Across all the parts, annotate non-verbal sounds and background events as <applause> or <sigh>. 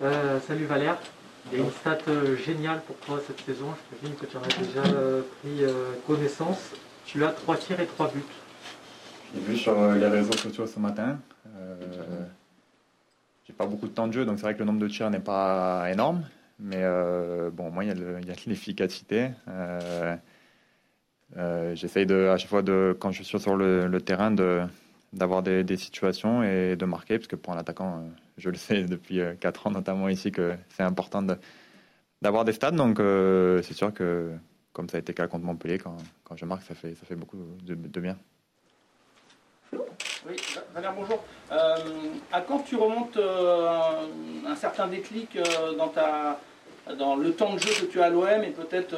Euh, salut Valère. Il y a une stat euh, géniale pour toi cette saison. Je présume que tu en as déjà euh, pris connaissance. Tu as 3 tirs et 3 buts. J'ai vu sur les réseaux sociaux ce matin. J'ai pas beaucoup de temps de jeu, donc c'est vrai que le nombre de tirs n'est pas énorme. Mais bon, moi, il y a <laughs> l'efficacité. J'essaye de, à chaque fois, de, quand je suis sur le, terrain, d'avoir des, situations et de marquer, parce que pour un attaquant, je le <laughs> sais depuis 4 euh, ans, notamment ici, que c'est important d'avoir des stades. Donc, euh, c'est sûr que, comme ça a été le cas contre Montpellier, quand, quand, je marque, ça fait, ça fait beaucoup de, bien. Oui, Valère, bonjour. Euh, à quand tu remontes un, certain déclic dans, ta, dans le temps de jeu que tu as à l'OM et peut-être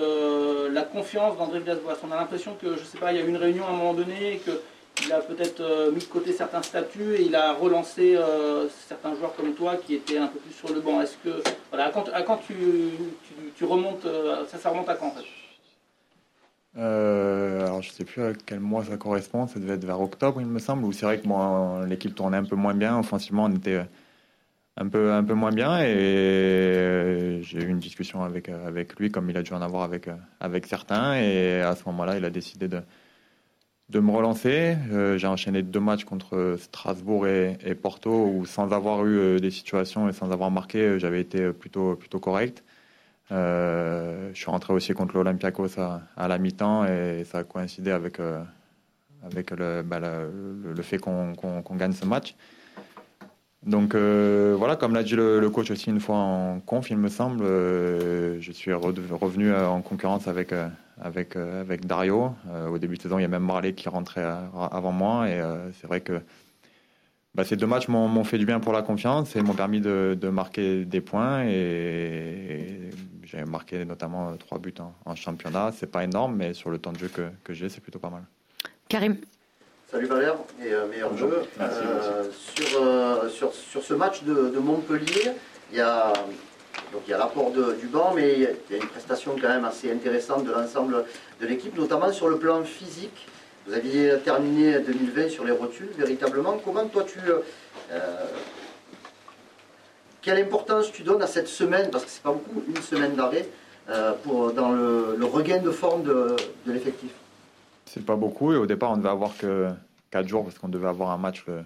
la confiance d'André Villas-Boas? On a l'impression que, je sais pas, il y a eu une réunion à un moment donné et que il a peut-être euh, mis de côté certains statuts et il a relancé euh, certains joueurs comme toi qui étaient un peu plus sur le banc. Est-ce que voilà, à quand, tu, remontes, euh, ça, ça remonte à quand alors je sais plus à quel mois ça correspond, ça devait être vers octobre il me semble, où c'est vrai que moi l'équipe tournait un peu moins bien, offensivement on était un peu, un peu moins bien et j'ai eu une discussion avec, avec lui comme il a dû en avoir avec, avec certains. Et à ce moment-là il a décidé de, de me relancer. Euh, j'ai enchaîné deux matchs contre Strasbourg et, Porto où sans avoir eu euh, des situations et sans avoir marqué, euh, j'avais été plutôt, correct. je suis rentré aussi contre l'Olympiakos à, la mi-temps et ça a coïncidé avec, bah, le, fait qu'on gagne ce match. Donc voilà, comme l'a dit le, coach aussi une fois en conf, il me semble, je suis revenu en concurrence avec avec, euh, avec Dario. Euh, au début de saison, il y a même Marley qui rentrait euh, avant moi. Et c'est vrai que bah, ces deux matchs m'ont fait du bien pour la confiance et m'ont permis de, de, marquer des points. Et, j'ai marqué notamment trois buts en, championnat. C'est pas énorme, mais sur le temps de jeu que, que j'ai, c'est plutôt pas mal. Karim. Salut Valère et meilleur jeu. sur, sur, sur, ce match de, de Montpellier, il y a il y a l'apport du banc, mais il y a une prestation quand même assez intéressante de l'ensemble de l'équipe, notamment sur le plan physique. Vous aviez terminé 2020 sur les rotules, véritablement. Comment toi tu... Euh, euh, quelle importance tu donnes à cette semaine, parce que c'est pas beaucoup, une semaine d'arrêt, euh, pour, dans le, regain de forme de, de l'effectif? C'est pas beaucoup, et au départ on devait avoir que 4 jours, parce qu'on devait avoir un match le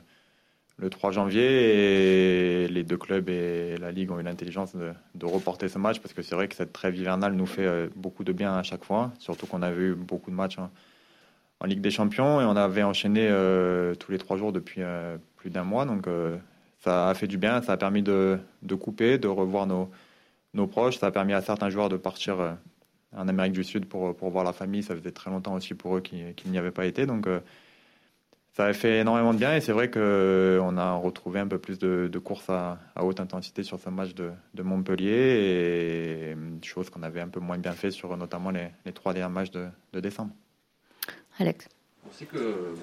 3 janvier et les deux clubs et la Ligue ont eu l'intelligence de, reporter ce match parce que c'est vrai que cette trêve hivernale nous fait euh, beaucoup de bien à chaque fois, surtout qu'on avait eu beaucoup de matchs en, Ligue des Champions et on avait enchaîné euh, tous les trois jours depuis euh, plus d'un mois. Donc ça a fait du bien, ça a permis de, couper, de revoir nos, proches, ça a permis à certains joueurs de partir en Amérique du Sud pour, pour voir la famille. Ça faisait très longtemps aussi pour eux qu'ils n'y avaient pas été. Donc ça a fait énormément de bien et c'est vrai qu'on a retrouvé un peu plus de, courses à, haute intensité sur ce match de, Montpellier et chose qu'on avait un peu moins bien fait sur notamment les, trois derniers matchs de, décembre. Alex on sait que,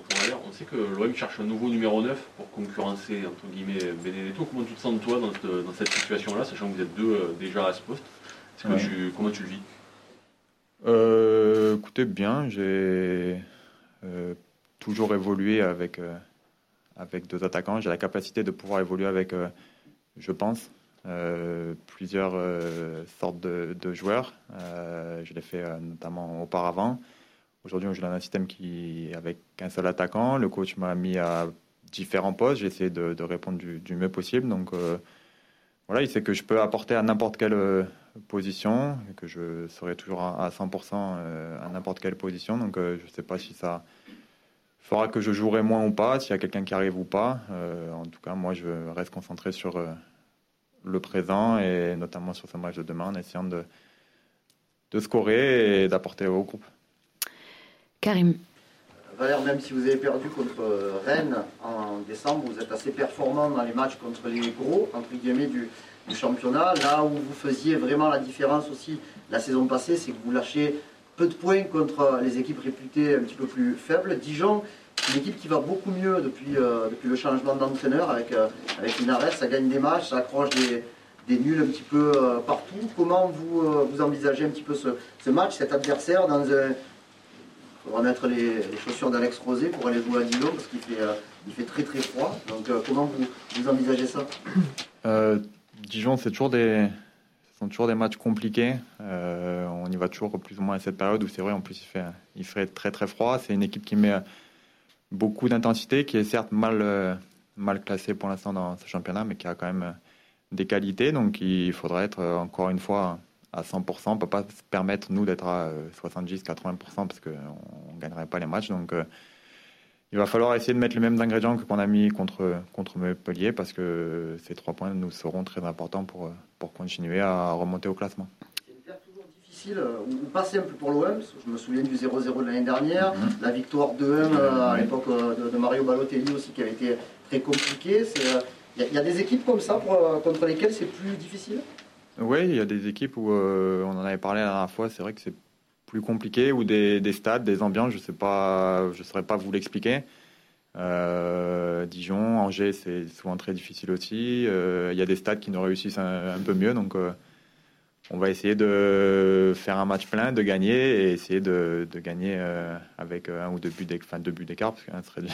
on sait que l'OM cherche un nouveau numéro 9 pour concurrencer entre guillemets Benedetto. Comment tu te sens toi dans cette, situation-là, sachant que vous êtes deux euh, déjà à ce poste? Comment tu le vis? Euh, Écoutez, bien. J'ai euh, toujours évoluer avec, euh, avec deux attaquants. J'ai la capacité de pouvoir évoluer avec, euh, je pense, euh, plusieurs sortes de, joueurs. je l'ai fait notamment auparavant. Aujourd'hui, on joue dans un système qui avec un seul attaquant. Le coach m'a mis à différents postes. J'ai essayé de, répondre du, mieux possible. Donc voilà, il sait que je peux apporter à n'importe quelle position et que je serai toujours à, 100% à n'importe quelle position. Donc je ne sais pas si ça faudra que je jouerai moins ou pas, s'il y a quelqu'un qui arrive ou pas. Euh, en tout cas, moi, je reste concentré sur euh, le présent et notamment sur ce match de demain en essayant de, de scorer et d'apporter au groupe. Karim. Valère, même si vous avez perdu contre Rennes en décembre, vous êtes assez performant dans les matchs contre les gros, entre guillemets, du, du championnat. Là où vous faisiez vraiment la différence aussi la saison passée, c'est que vous lâchez peu de points contre les équipes réputées un petit peu plus faibles. Dijon, une équipe qui va beaucoup mieux depuis, euh, le changement d'entraîneur avec, euh, avec. Ça gagne des matchs, ça accroche des, nuls un petit peu euh, partout. Comment vous, vous envisagez un petit peu ce, match, cet adversaire dans un... Il faudra mettre les, chaussures d'Alex Rosé pour aller jouer à Dijon parce qu'il fait, très très froid. Donc comment vous, vous envisagez ça? Dijon, c'est toujours des, sont toujours des matchs compliqués. Euh, on y va toujours plus ou moins à cette période où c'est vrai, en plus, il fait, très très froid. C'est une équipe qui met beaucoup d'intensité, qui est certes mal, mal classée pour l'instant dans ce championnat, mais qui a quand même des qualités. Donc il faudrait être encore une fois à 100%. On ne peut pas se permettre, nous, d'être à 70-80% parce qu'on ne gagnerait pas les matchs. Il va falloir essayer de mettre les mêmes ingrédients que qu'on a mis contre, contre Montpellier parce que ces trois points nous seront très importants pour, pour continuer à remonter au classement. C'est une perte toujours difficile euh, ou pas simple pour l'OM. Je me souviens du 0-0 de l'année dernière, mhm. la victoire 2-1 euh, à l'époque euh, de, Mario Balotelli aussi qui avait été très compliquée. Il y, a des équipes comme ça contre lesquelles c'est plus difficile? Oui, il y a des équipes où on en avait parlé la dernière fois. C'est vrai que c'est plus compliqué ou des, stades, des ambiances, je sais pas, je saurais pas vous l'expliquer. Euh, Dijon, Angers, c'est souvent très difficile aussi. Euh, il y a des stades qui nous réussissent un, peu mieux, donc euh, on va essayer de faire un match plein, de gagner et essayer de, gagner avec un ou deux buts d'écart, deux buts d'écart, parce qu'un serait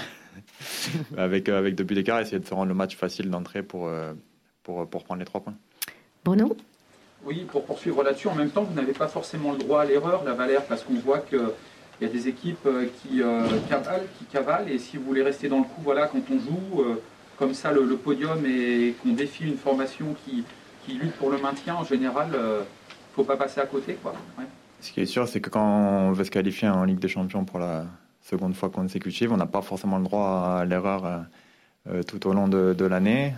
<laughs> avec avec deux buts d'écart, essayer de se rendre le match facile d'entrée pour, pour pour prendre les trois points. Bruno? Oui, pour poursuivre là-dessus, en même temps, vous n'avez pas forcément le droit à l'erreur, la Valère, parce qu'on voit qu'il y a des équipes euh, qui euh, cavalent, qui cavalent, et si vous voulez rester dans le coup, voilà, quand on joue euh, comme ça le, podium et qu'on défie une formation qui, lutte pour le maintien, en général, il ne faut pas passer à côté. Quoi. Ce qui est sûr, c'est que quand on veut se qualifier en Ligue des Champions pour la seconde fois consécutive, on n'a pas forcément le droit à l'erreur tout au long de l'année.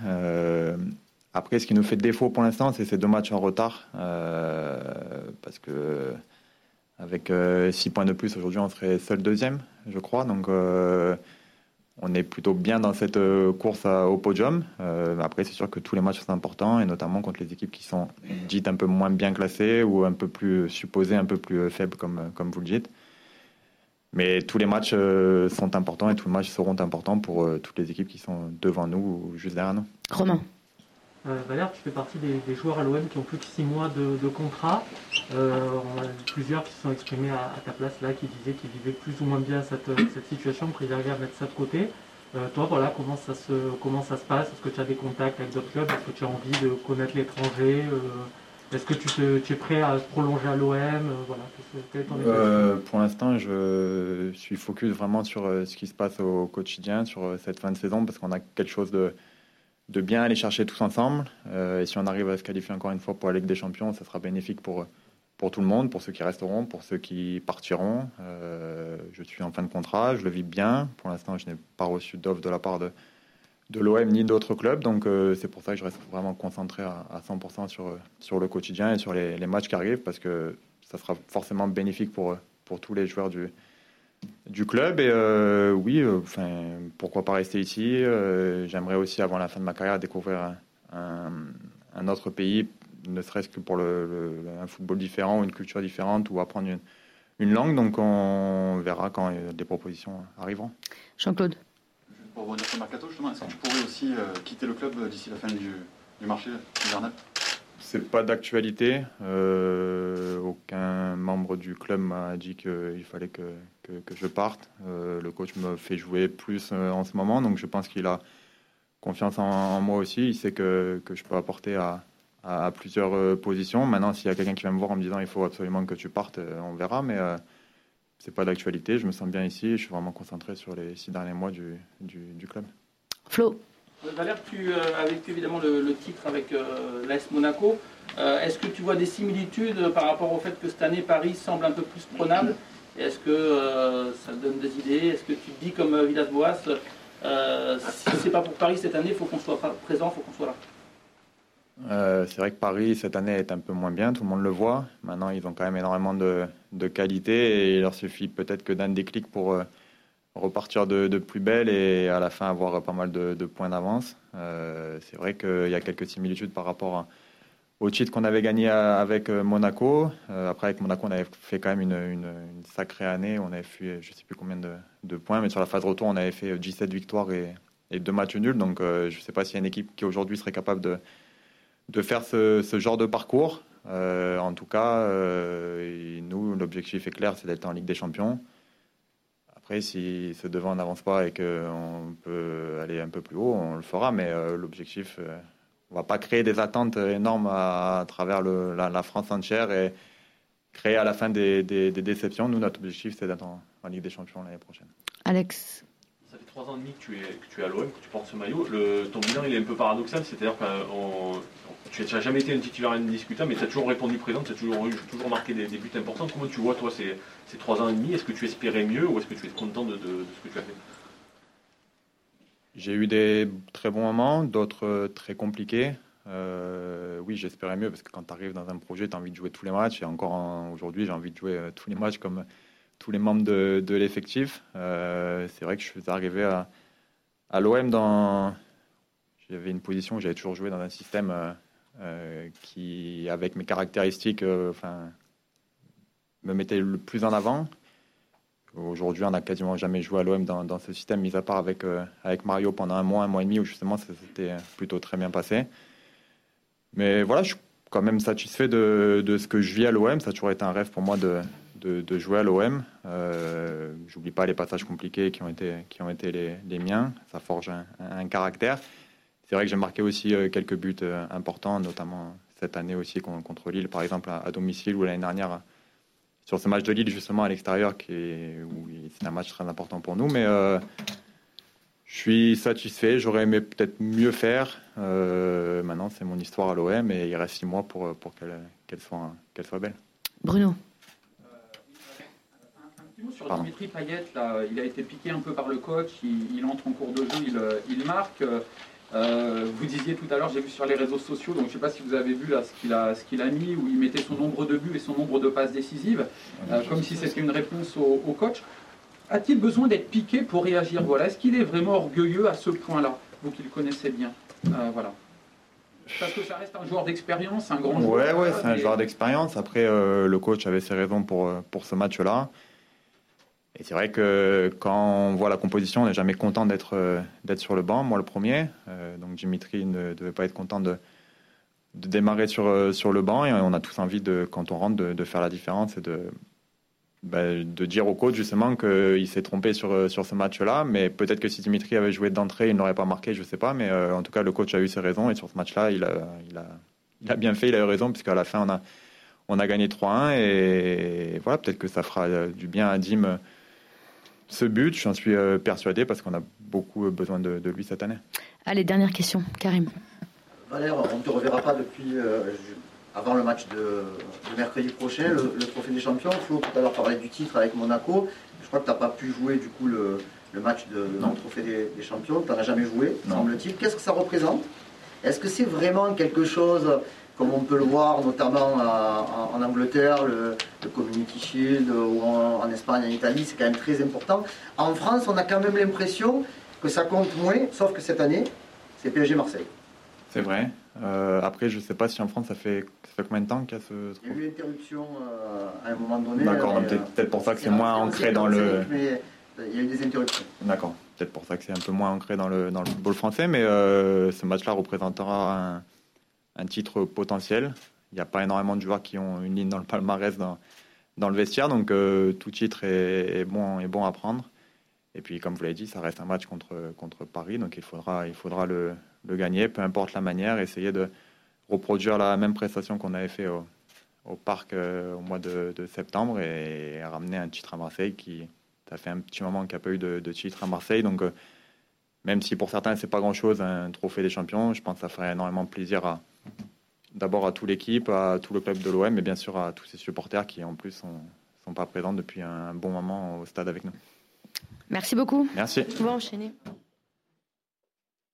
Après, ce qui nous fait défaut pour l'instant, c'est ces deux matchs en retard. Euh, parce que avec 6 euh, points de plus aujourd'hui, on serait seul deuxième, je crois. Donc, euh, on est plutôt bien dans cette course au podium. après, c'est sûr que tous les matchs sont importants, et notamment contre les équipes qui sont dites un peu moins bien classées ou un peu plus supposées, un peu plus faibles, comme, comme vous le dites. Mais tous les matchs sont importants et tous les matchs seront importants pour toutes les équipes qui sont devant nous ou juste derrière nous. Romain. Euh, Valère, tu fais partie des, joueurs à l'OM qui ont plus que 6 mois de, contrat. Euh, on a plusieurs qui se sont exprimés à, ta place là, qui disaient qu'ils vivaient plus ou moins bien cette, situation, que ils arrivaient à mettre ça de côté. Euh, toi, voilà, comment ça se, comment ça se passe? Est-ce que tu as des contacts avec d'autres clubs? Est-ce que tu as envie de connaître l'étranger? Est-ce que tu, es prêt à prolonger à l'OM voilà, Pour l'instant, je suis focus vraiment sur ce qui se passe au quotidien, sur cette fin de saison, parce qu'on a quelque chose de de bien aller chercher tous ensemble. Euh, et si on arrive à se qualifier encore une fois pour la Ligue des Champions, ça sera bénéfique pour, pour tout le monde, pour ceux qui resteront, pour ceux qui partiront. Euh, je suis en fin de contrat, je le vis bien. Pour l'instant, je n'ai pas reçu d'offre de la part de, de l'OM ni d'autres clubs. Donc euh, c'est pour ça que je reste vraiment concentré à, 100% sur, sur le quotidien et sur les, les, matchs qui arrivent, parce que ça sera forcément bénéfique pour, pour tous les joueurs du, du club. Et euh, oui, euh, enfin, pourquoi pas rester ici euh, J'aimerais aussi, avant la fin de ma carrière, découvrir un, autre pays, ne serait-ce que pour le, un football différent ou une culture différente ou apprendre une, langue. Donc on verra quand des propositions arriveront. Jean-Claude. Pour revenir sur Mercato, justement, est-ce que tu pourrais aussi quitter le club d'ici la fin du, du marché hivernal c'est pas d'actualité. Euh, aucun membre du club m'a dit qu'il fallait que, que, je parte. Euh, le coach me fait jouer plus euh, en ce moment, donc je pense qu'il a confiance en, moi aussi. Il sait que, que je peux apporter à, à, plusieurs positions. Maintenant, s'il y a quelqu'un qui vient me voir en me disant il faut absolument que tu partes, on verra. Mais c'est pas d'actualité. Je me sens bien ici. Je suis vraiment concentré sur les six derniers mois du, du club. Flo? Valère, tu as vécu évidemment le, titre avec euh, l'AS Monaco. Euh, est-ce que tu vois des similitudes par rapport au fait que cette année Paris semble un peu plus prenable Est-ce que euh, ça donne des idées? Est-ce que tu te dis comme Villas-Boas, si c'est pas pour Paris cette année, il faut qu'on soit présent, il faut qu'on soit là? C'est vrai que Paris cette année est un peu moins bien, tout le monde le voit. Maintenant, ils ont quand même énormément de, de qualité et il leur suffit peut-être que d'un déclic pour repartir de, plus belle et à la fin avoir pas mal de, points d'avance. Euh, c'est vrai qu'il y a quelques similitudes par rapport au titre qu'on avait gagné avec euh, Monaco. Euh, après, avec Monaco, on avait fait quand même une, sacrée année. On avait fait je ne sais plus combien de, points, mais sur la phase retour, on avait fait 17 victoires et, et deux matchs nuls. Donc, je ne sais pas s'il y a une équipe qui aujourd'hui serait capable de, de faire ce, ce genre de parcours. en tout cas, nous, l'objectif est clair, c'est d'être en Ligue des Champions. Après, si ce devant n'avance pas et qu'on peut aller un peu plus haut, on le fera. Mais euh, l'objectif, euh, on va pas créer des attentes énormes à, travers la, France entière et créer à la fin des, déceptions. Nous, notre objectif, c'est d'être en, Ligue des Champions l'année prochaine. Alex Ça fait trois ans et demi que tu es, que tu es à l'OM, que tu portes ce maillot. Ton bilan, il est un peu paradoxal, c'est-à-dire que tu n'as jamais été un titulaire indiscutable, mais tu as toujours répondu présent, tu as toujours, marqué des, buts importants. Comment tu vois, toi, ces, ces trois ans et demi Est-ce que tu espérais mieux ou est-ce que tu es content de, de ce que tu as fait? J'ai eu des très bons moments, d'autres euh, très compliqués. Euh, oui, j'espérais mieux parce que quand tu arrives dans un projet, tu as envie de jouer tous les matchs. Et encore aujourd'hui, j'ai envie de jouer euh, tous les matchs comme tous les membres de, l'effectif. c'est vrai que je suis arrivé à, l'OM dans. J'avais une position où j'avais toujours joué dans un système qui, avec mes caractéristiques, me mettait le plus en avant. Aujourd'hui, on n'a quasiment jamais joué à l'OM dans, ce système, mis à part avec, euh, Mario pendant un mois, un mois et demi, où justement ça s'était plutôt très bien passé. Mais voilà, je suis quand même satisfait de ce que je vis à l'OM. Ça a toujours été un rêve pour moi de, de, jouer à l'OM. Euh, J'oublie pas les passages compliqués qui ont été, qui ont été les, les miens. Ça forge un, caractère. C'est vrai que j'ai marqué aussi euh, quelques buts euh, importants, notamment cette année aussi contre Lille, par exemple, à domicile, ou l'année dernière sur ce match de Lille justement à l'extérieur, qui est, c'est un match très important pour nous. Mais euh, je suis satisfait. J'aurais aimé peut-être mieux faire. Euh, maintenant, c'est mon histoire à l'OM et il reste six mois pour, pour qu'elle, soit, qu'elle soit belle. Bruno. Petit sur Dimitri Payet, là, il a été piqué un peu par le coach, il, entre en cours de jeu, il, il marque. Euh, vous disiez tout à l'heure, j'ai vu sur les réseaux sociaux, donc je ne sais pas si vous avez vu là ce qu'il a, ce qu'il a mis, où il mettait son nombre de buts et son nombre de passes décisives, euh, comme si c'était une réponse au, coach. A-t-il besoin d'être piqué pour réagir? Voilà, est-ce qu'il est vraiment orgueilleux à ce point-là, vous qui le connaissez bien euh, Voilà. Parce que ça reste un joueur d'expérience, un grand joueur. Ouais, ouais, c'est un joueur d'expérience. Après, le coach avait ses raisons pour, pour ce match-là. Et c'est vrai que quand on voit la composition, on n'est jamais content d'être euh, d'être sur le banc, moi le premier. Euh, donc Dimitri ne devait pas être content de, démarrer sur, euh, sur le banc et on a tous envie, de, quand on rentre, de, faire la différence et de, bah, de dire au coach justement qu'il s'est trompé sur, sur ce match-là. Mais peut-être que si Dimitri avait joué d'entrée, il n'aurait pas marqué, je ne sais pas. Mais en tout cas, le coach a eu ses raisons et sur ce match-là, il a, il, a, il a bien fait, il a eu raison, puisqu'à la fin, on a, on a gagné 3-1 et voilà, peut-être que ça fera du bien à Dim ce but, j'en suis euh, persuadé parce qu'on a beaucoup euh, besoin de, lui cette année. Allez, dernière question, Karim. Valère, on ne te reverra pas depuis euh, avant le match de, mercredi prochain, le, Trophée des Champions. Flo tout à l'heure parlait du titre avec Monaco. Je crois que tu n'as pas pu jouer du coup le, match de, le Trophée des, Champions. Tu n'en as jamais joué, semble-t-il. Qu'est-ce que ça représente? Est-ce que c'est vraiment quelque chose comme on peut le voir notamment en, Angleterre, le, Community Shield, ou en, Espagne, en Italie, c'est quand même très important. En France, on a quand même l'impression que ça compte moins, sauf que cette année, c'est PSG Marseille. C'est vrai. Euh, après, je ne sais pas si en France, ça fait, ça fait combien de temps qu'il y a ce. Il y a eu une interruption euh, à un moment donné. D'accord, peut-être pour ça que c'est moins ancré dans le. Mais il y a eu des interruptions. D'accord, peut-être pour ça que c'est un peu moins ancré dans le, dans le football français, mais euh, ce match-là représentera un un titre potentiel. Il n'y a pas énormément de joueurs qui ont une ligne dans le palmarès dans, le vestiaire, donc euh, tout titre est, bon, est bon à prendre. Et puis, comme vous l'avez dit, ça reste un match contre, contre Paris, donc il faudra, il faudra le, gagner, peu importe la manière, essayer de reproduire la même prestation qu'on avait fait au, parc euh, au mois de, septembre et ramener un titre à Marseille qui, ça fait un petit moment qu'il n'y a pas eu de, de, titre à Marseille, donc euh, même si pour certains c'est pas grand chose un trophée des champions, je pense que ça ferait énormément plaisir à, d'abord à toute l'équipe, à tout le club de l'OM et bien sûr à tous ces supporters qui en plus sont, sont pas présents depuis un bon moment au stade avec nous. Merci beaucoup. Merci. On va enchaîner.